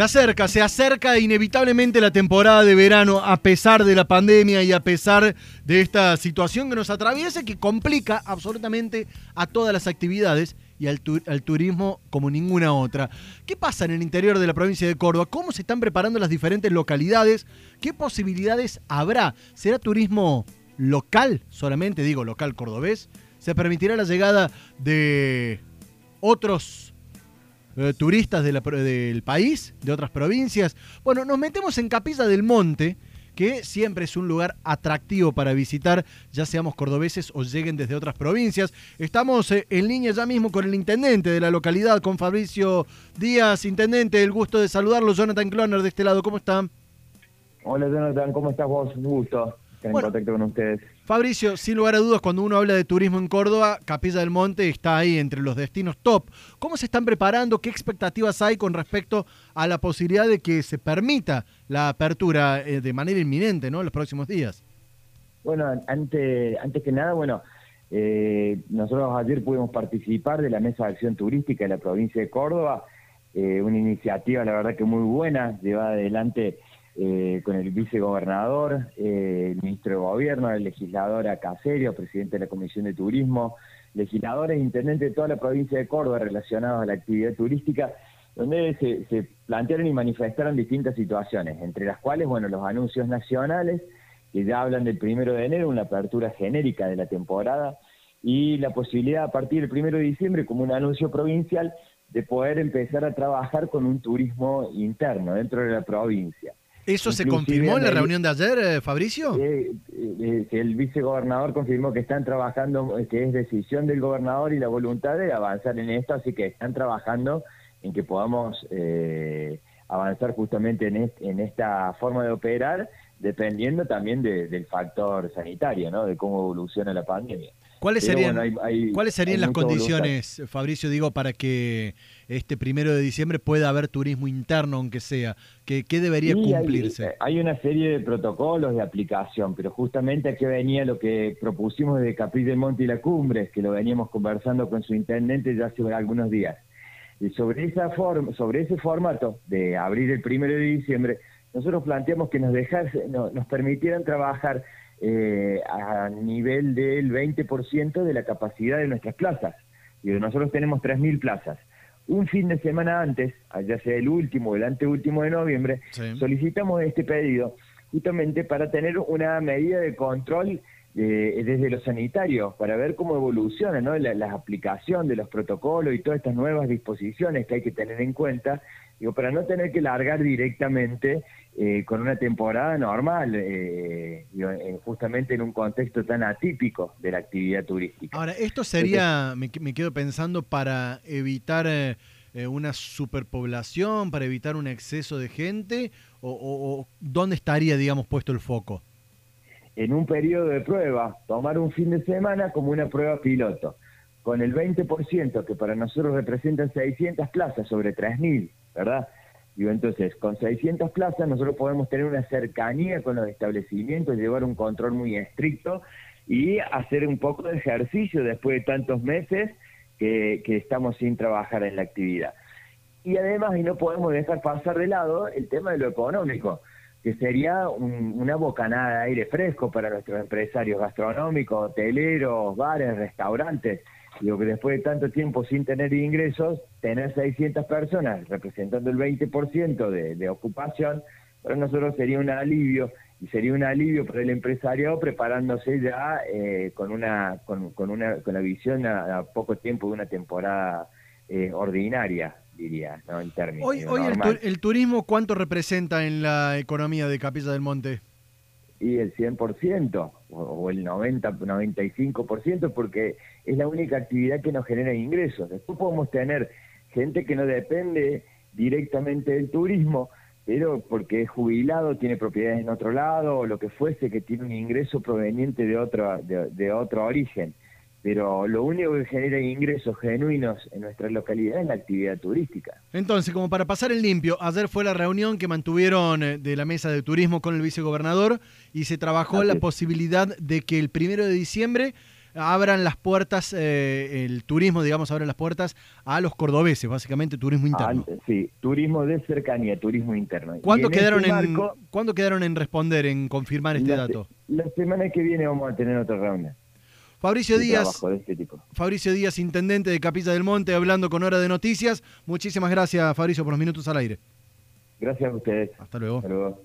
Se acerca, se acerca inevitablemente la temporada de verano a pesar de la pandemia y a pesar de esta situación que nos atraviesa que complica absolutamente a todas las actividades y al, al, turismo como ninguna otra. ¿Qué pasa en el interior de la provincia de Córdoba? ¿Cómo se están preparando las diferentes localidades? ¿Qué posibilidades habrá? ¿Será turismo local solamente? Digo, local cordobés. ¿Se permitirá la llegada de otros eh, turistas del país, de otras provincias. Bueno, nos metemos en Capilla del Monte, que siempre es un lugar atractivo para visitar, ya seamos cordobeses o lleguen desde otras provincias. Estamos eh, en línea ya mismo con el intendente de la localidad, con Fabricio Díaz. Intendente, el gusto de saludarlo. Jonathan Cloner de este lado, ¿cómo están? Hola Jonathan, ¿cómo estás vos? Un gusto en contacto con ustedes. Fabricio, sin lugar a dudas, cuando uno habla de turismo en Córdoba, Capilla del Monte está ahí entre los destinos top. ¿Cómo se están preparando? ¿Qué expectativas hay con respecto a la posibilidad de que se permita la apertura eh, de manera inminente, ¿no? En los próximos días. Bueno, antes, antes que nada, bueno, eh, nosotros ayer pudimos participar de la Mesa de Acción Turística de la provincia de Córdoba, eh, una iniciativa, la verdad que muy buena, llevada adelante eh, con el vicegobernador, eh, el ministro de Gobierno, el legislador Acaserio, presidente de la Comisión de Turismo, legisladores intendentes de toda la provincia de Córdoba relacionados a la actividad turística, donde se, plantearon y manifestaron distintas situaciones, entre las cuales, bueno, los anuncios nacionales, que ya hablan del primero de enero, una apertura genérica de la temporada, y la posibilidad a partir del primero de diciembre, como un anuncio provincial, de poder empezar a trabajar con un turismo interno dentro de la provincia. ¿Eso se confirmó en la reunión de ayer, eh, Fabricio? Eh, eh, el vicegobernador confirmó que están trabajando, que es decisión del gobernador y la voluntad de avanzar en esto, así que están trabajando en que podamos avanzar justamente en, en esta forma de operar, dependiendo también del factor sanitario, ¿no? de cómo evoluciona la pandemia. ¿Cuáles serían, ¿cuáles serían las condiciones, Fabricio, digo, para que este primero de diciembre pueda haber turismo interno, aunque sea? ¿Qué, debería cumplirse? Hay, una serie de protocolos de aplicación, pero justamente aquí venía lo que propusimos de Capri del Monte y la Cumbre, que lo veníamos conversando con su intendente ya hace algunos días. Y sobre, esa forma, sobre ese formato de abrir el primero de diciembre, nosotros planteamos que nos, dejase, nos permitieran trabajar eh, a nivel del 20% de la capacidad de nuestras plazas. Y nosotros tenemos 3.000 plazas. Un fin de semana antes, ya sea el último o el anteúltimo de noviembre, solicitamos este pedido justamente para tener una medida de control eh, desde lo sanitario, para ver cómo evoluciona ¿no? la, la, aplicación de los protocolos y todas estas nuevas disposiciones que hay que tener en cuenta, digo, para no tener que largar directamente eh, con una temporada normal, eh, justamente en un contexto tan atípico de la actividad turística. Ahora, esto sería, me, quedo pensando, para evitar eh, una superpoblación, para evitar un exceso de gente, o, dónde estaría, digamos, puesto el foco? En un periodo de prueba, tomar un fin de semana como una prueba piloto, con el 20% que para nosotros representan 600 plazas sobre 3.000, ¿verdad? entonces, con 600 plazas nosotros podemos tener una cercanía con los establecimientos, llevar un control muy estricto y hacer un poco de ejercicio después de tantos meses que, estamos sin trabajar en la actividad. Y además, y no podemos dejar pasar de lado el tema de lo económico, que sería una bocanada de aire fresco para nuestros empresarios gastronómicos, hoteleros, bares, restaurantes. Digo que después de tanto tiempo sin tener ingresos, tener 600 personas representando el 20% de, de ocupación, para nosotros sería un alivio y sería un alivio para el empresario preparándose ya eh, con una con, con, una con la visión a, poco tiempo de una temporada eh, ordinaria diría no en términos hoy, hoy el, el, turismo cuánto representa en la economía de Capilla del Monte y el 100% o, el 90, 95% porque es la única actividad que nos genera ingresos. Después podemos tener gente que no depende directamente del turismo, pero porque es jubilado, tiene propiedades en otro lado o lo que fuese, que tiene un ingreso proveniente de otro, de otro origen pero lo único que genera ingresos genuinos en nuestra localidad es la actividad turística. Entonces, como para pasar el limpio, ayer fue la reunión que mantuvieron eh, de la mesa de turismo con el vicegobernador y se trabajó la posibilidad de que el primero de diciembre abran las puertas, eh, el turismo, digamos, abran las puertas a los cordobeses, básicamente turismo interno. Ah, sí, turismo de cercanía, turismo interno. ¿Cuándo quedaron, este en, ¿Cuándo quedaron en responder, en confirmar este dato? La semana que viene vamos a tener otra reunión. Fabricio Díaz, este Fabricio Díaz, intendente de Capilla del Monte, hablando con Hora de Noticias. Muchísimas gracias, Fabricio, por los minutos al aire. Gracias a ustedes. Hasta luego. Hasta luego.